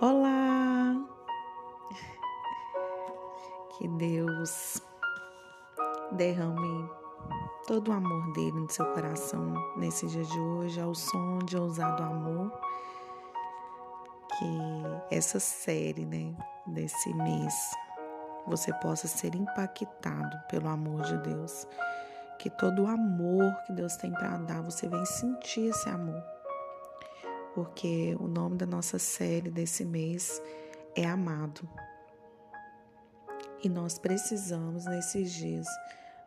Olá! Que Deus derrame todo o amor dele no seu coração nesse dia de hoje, ao som de ousado amor. Que essa série, né, desse mês, você possa ser impactado pelo amor de Deus. Que todo o amor que Deus tem para dar, você vem sentir esse amor porque o nome da nossa série desse mês é Amado. E nós precisamos, nesses dias,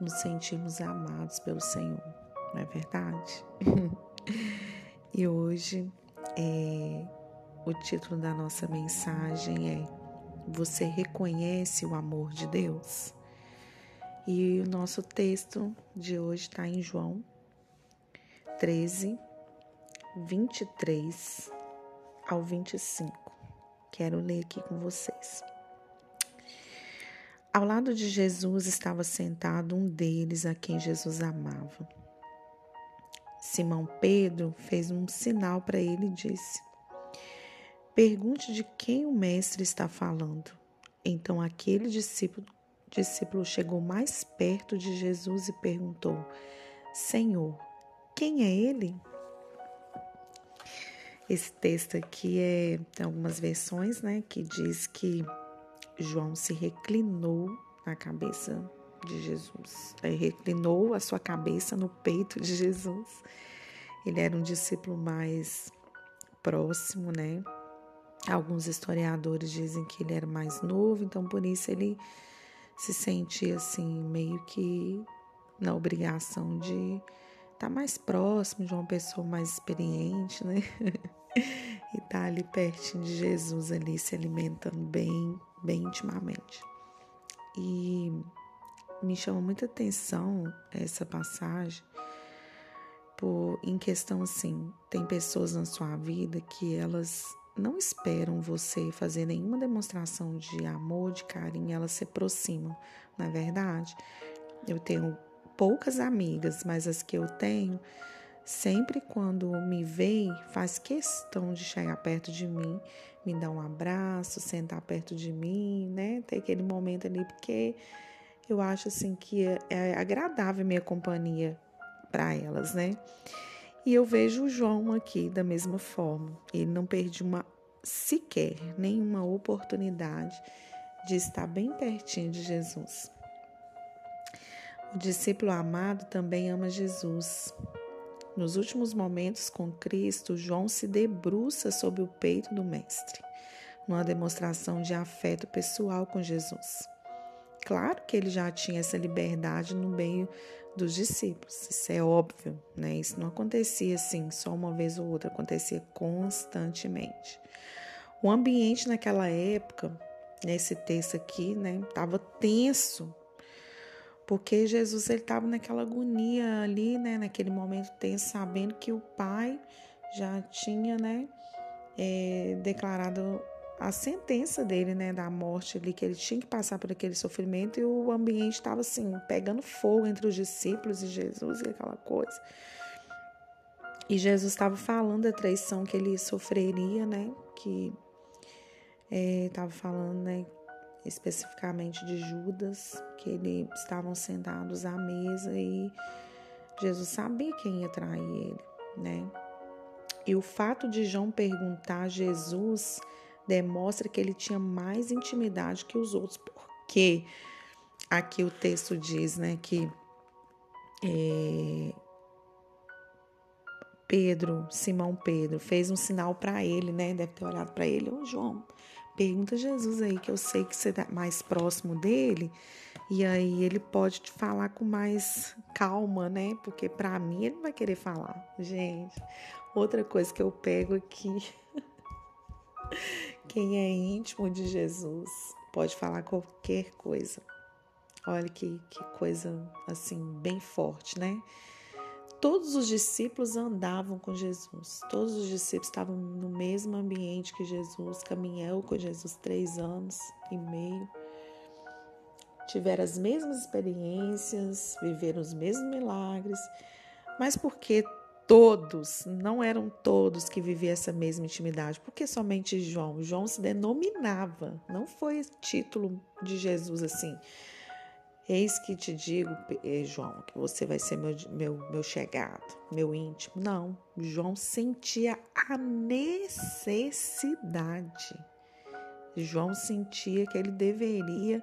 nos sentirmos amados pelo Senhor, não é verdade? e hoje, é, o título da nossa mensagem é Você reconhece o amor de Deus? E o nosso texto de hoje está em João 13, 23 ao 25. Quero ler aqui com vocês. Ao lado de Jesus estava sentado um deles a quem Jesus amava. Simão Pedro fez um sinal para ele e disse: Pergunte de quem o mestre está falando. Então aquele discípulo, discípulo chegou mais perto de Jesus e perguntou: Senhor, quem é ele? Esse texto aqui é tem algumas versões, né, que diz que João se reclinou na cabeça de Jesus. Ele reclinou a sua cabeça no peito de Jesus. Ele era um discípulo mais próximo, né? Alguns historiadores dizem que ele era mais novo, então por isso ele se sentia assim meio que na obrigação de estar tá mais próximo de uma pessoa mais experiente, né? e tá ali pertinho de Jesus ali se alimentando bem, bem intimamente. E me chama muita atenção essa passagem por em questão assim, tem pessoas na sua vida que elas não esperam você fazer nenhuma demonstração de amor, de carinho, elas se aproximam, na é verdade. Eu tenho poucas amigas, mas as que eu tenho, Sempre quando me vê, faz questão de chegar perto de mim, me dar um abraço, sentar perto de mim, né? Ter aquele momento ali, porque eu acho assim que é, é agradável minha companhia para elas, né? E eu vejo o João aqui da mesma forma. Ele não perde uma sequer nenhuma oportunidade de estar bem pertinho de Jesus. O discípulo amado também ama Jesus. Nos últimos momentos com Cristo, João se debruça sobre o peito do Mestre, numa demonstração de afeto pessoal com Jesus. Claro que ele já tinha essa liberdade no meio dos discípulos, isso é óbvio, né? Isso não acontecia assim só uma vez ou outra, acontecia constantemente. O ambiente naquela época, nesse texto aqui, né, estava tenso porque Jesus ele estava naquela agonia ali, né, naquele momento tenso, sabendo que o Pai já tinha, né, é, declarado a sentença dele, né, da morte ali, que ele tinha que passar por aquele sofrimento e o ambiente estava assim, pegando fogo entre os discípulos e Jesus e aquela coisa. E Jesus estava falando da traição que ele sofreria, né, que estava é, falando, né, especificamente de Judas, que eles estavam sentados à mesa e Jesus sabia quem ia trair ele, né? E o fato de João perguntar a Jesus demonstra que ele tinha mais intimidade que os outros, porque aqui o texto diz, né, que é, Pedro, Simão Pedro, fez um sinal para ele, né? Deve ter olhado para ele, ô João, Pergunta a Jesus aí, que eu sei que você está mais próximo dele, e aí ele pode te falar com mais calma, né? Porque para mim ele vai querer falar. Gente, outra coisa que eu pego aqui. Quem é íntimo de Jesus pode falar qualquer coisa. Olha que, que coisa assim, bem forte, né? Todos os discípulos andavam com Jesus, todos os discípulos estavam no mesmo ambiente que Jesus, caminhou com Jesus três anos e meio, tiveram as mesmas experiências, viveram os mesmos milagres, mas porque todos, não eram todos que viviam essa mesma intimidade, porque somente João. João se denominava, não foi título de Jesus assim. Eis que te digo, eh, João, que você vai ser meu, meu, meu chegado, meu íntimo. Não, João sentia a necessidade. João sentia que ele deveria.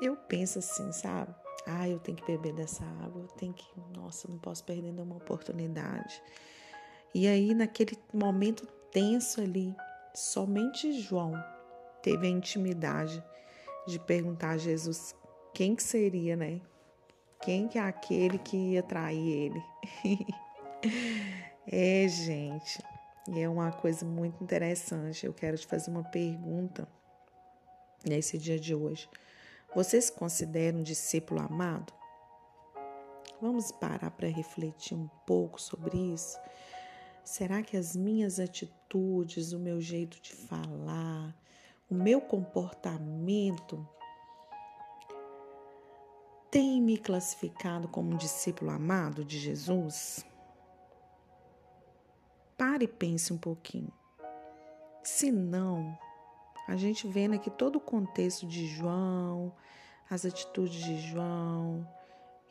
Eu penso assim, sabe? Ah, eu tenho que beber dessa água, eu tenho que. Nossa, não posso perder nenhuma oportunidade. E aí, naquele momento tenso ali, somente João teve a intimidade de perguntar a Jesus quem que seria, né? Quem que é aquele que ia trair ele? é, gente, e é uma coisa muito interessante. Eu quero te fazer uma pergunta nesse dia de hoje. Você se considera um discípulo amado? Vamos parar para refletir um pouco sobre isso? Será que as minhas atitudes, o meu jeito de falar, o meu comportamento tem me classificado como um discípulo amado de Jesus? Pare e pense um pouquinho. Se não, a gente vendo aqui todo o contexto de João, as atitudes de João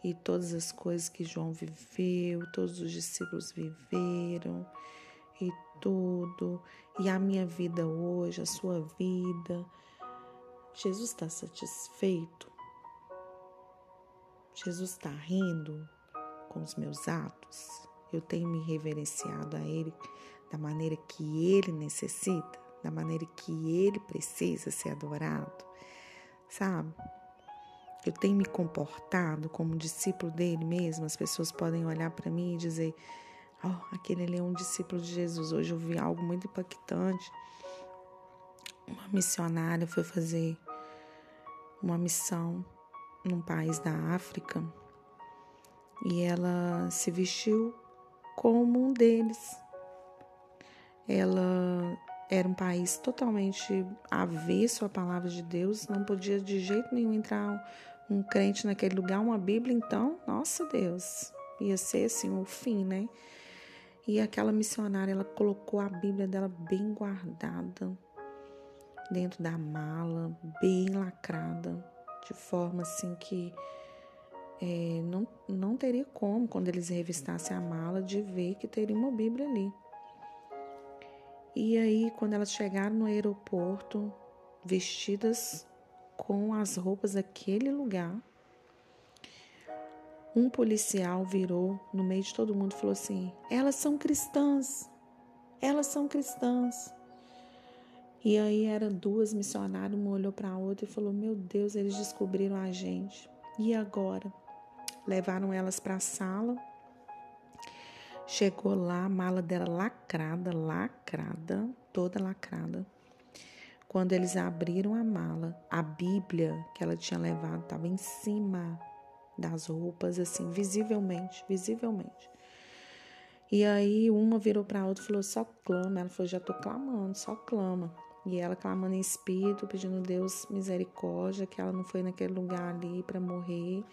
e todas as coisas que João viveu, todos os discípulos viveram e tudo, e a minha vida hoje, a sua vida. Jesus está satisfeito? Jesus está rindo com os meus atos? Eu tenho me reverenciado a Ele da maneira que Ele necessita? da maneira que ele precisa ser adorado, sabe? Eu tenho me comportado como discípulo dele mesmo. As pessoas podem olhar para mim e dizer: Oh, aquele ali é um discípulo de Jesus. Hoje eu vi algo muito impactante. Uma missionária foi fazer uma missão num país da África e ela se vestiu como um deles. Ela era um país totalmente avesso à palavra de Deus, não podia de jeito nenhum entrar um, crente naquele lugar, uma Bíblia, então, nossa Deus, ia ser assim o fim, né? E aquela missionária, ela colocou a Bíblia dela bem guardada dentro da mala, bem lacrada, de forma assim que é, não, não teria como, quando eles revistassem a mala, de ver que teria uma Bíblia ali. E aí, quando elas chegaram no aeroporto, vestidas com as roupas daquele lugar, um policial virou no meio de todo mundo e falou assim: Elas são cristãs, elas são cristãs. E aí eram duas missionárias, uma olhou para a outra e falou: Meu Deus, eles descobriram a gente. E agora? Levaram elas para a sala Chegou lá, a mala dela lacrada, lacrada, toda lacrada. Quando eles abriram a mala, a Bíblia que ela tinha levado estava em cima das roupas, assim, visivelmente, visivelmente. E aí uma virou para a outra e falou: só clama. Ela falou: já estou clamando, só clama. E ela clamando em espírito, pedindo a Deus misericórdia, que ela não foi naquele lugar ali para morrer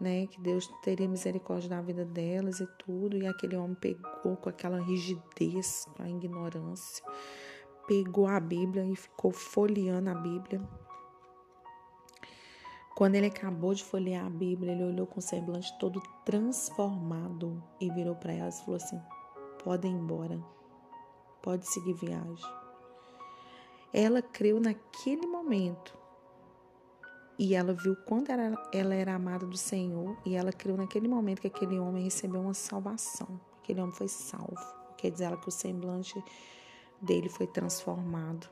né? Que Deus teria misericórdia da vida delas e tudo. E aquele homem pegou com aquela rigidez, com a ignorância, pegou a Bíblia e ficou folheando a Bíblia. Quando ele acabou de folhear a Bíblia, ele olhou com o semblante todo transformado e virou para elas e falou assim: Podem ir embora, pode seguir viagem. Ela creu naquele momento e ela viu quando ela, era amada do Senhor e ela creu naquele momento que aquele homem recebeu uma salvação. Aquele homem foi salvo. Quer dizer ela que o semblante dele foi transformado.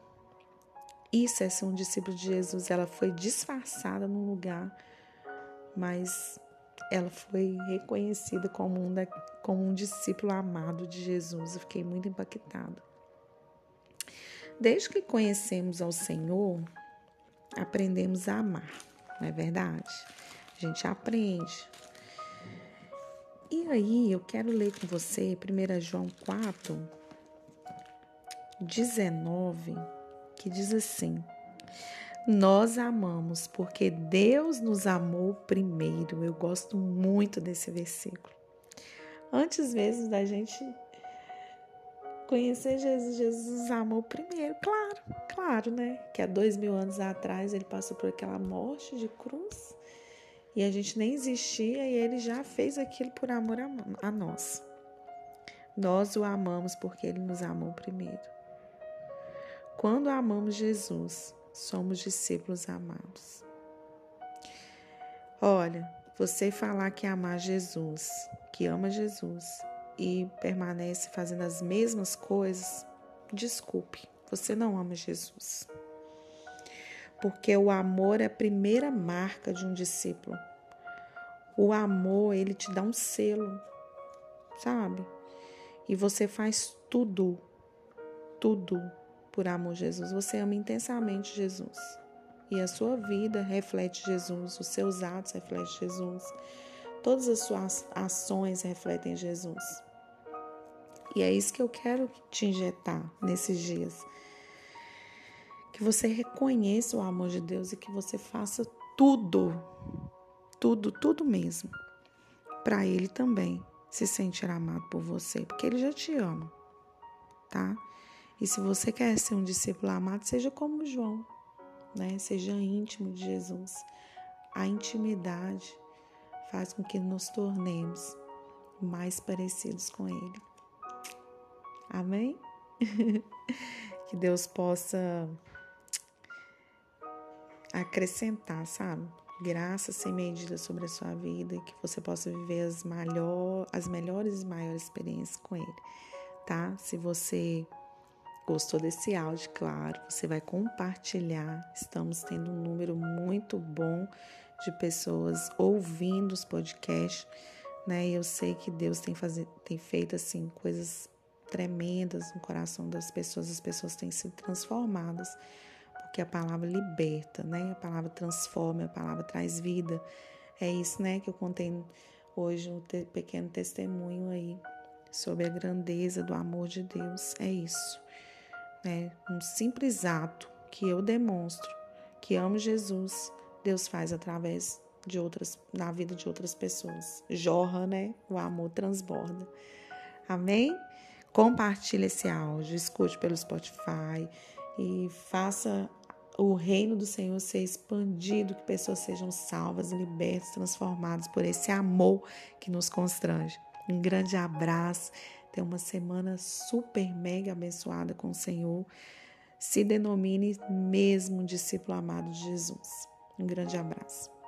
Isso é ser um discípulo de Jesus. Ela foi disfarçada num lugar, mas ela foi reconhecida como um, da, como um discípulo amado de Jesus. Eu fiquei muito impactada. Desde que conhecemos ao Senhor, aprendemos a amar, não é verdade? A gente aprende. E aí, eu quero ler com você 1 João 4, 19, que diz assim: Nós amamos porque Deus nos amou primeiro. Eu gosto muito desse versículo. Antes mesmo da gente conhecer Jesus, Jesus amou primeiro, claro, claro, né? Que há dois mil anos atrás ele passou por aquela morte de cruz e a gente nem existia e ele já fez aquilo por amor a, a nós. Nós o amamos porque ele nos amou primeiro. Quando amamos Jesus, somos discípulos amados. Olha, você falar que amar Jesus, que ama Jesus e permanece fazendo as mesmas coisas, desculpe, você não ama Jesus. Porque o amor é a primeira marca de um discípulo. O amor, ele te dá um selo, sabe? E você faz tudo, tudo por amor a Jesus. Você ama intensamente Jesus. E a sua vida reflete Jesus, os seus atos refletem Jesus. Todas as suas ações refletem Jesus. E é isso que eu quero te injetar nesses dias. Que você reconheça o amor de Deus e que você faça tudo, tudo, tudo mesmo, para Ele também se sentir amado por você, porque Ele já te ama, tá? E se você quer ser um discípulo amado, seja como João, né? Seja íntimo de Jesus. A intimidade faz com que nos tornemos mais parecidos com Ele. Amém? que Deus possa acrescentar, sabe? Graça sem medida sobre a sua vida, que você possa viver as, as melhores e maiores experiências com Ele, tá? Se você gostou desse áudio, claro, você vai compartilhar. Estamos tendo um número muito bom de pessoas ouvindo os podcasts, né? E eu sei que Deus tem, tem feito assim coisas tremendas no coração das pessoas, as pessoas têm sido transformadas, porque a palavra liberta, né? A palavra transforma, a palavra traz vida. É isso, né, que eu contei hoje um pequeno testemunho aí sobre a grandeza do amor de Deus. É isso né, um simples ato que eu demonstro que amo Jesus, Deus faz através de outras, na vida de outras pessoas. Jorra, né? O amor transborda. Amém? Compartilhe esse áudio, escute pelo Spotify e faça o reino do Senhor ser expandido, que pessoas sejam salvas, libertas, transformadas por esse amor que nos constrange. Um grande abraço. Tenha uma semana super mega abençoada com o Senhor. Se denomine mesmo discípulo amado de Jesus. Um grande abraço.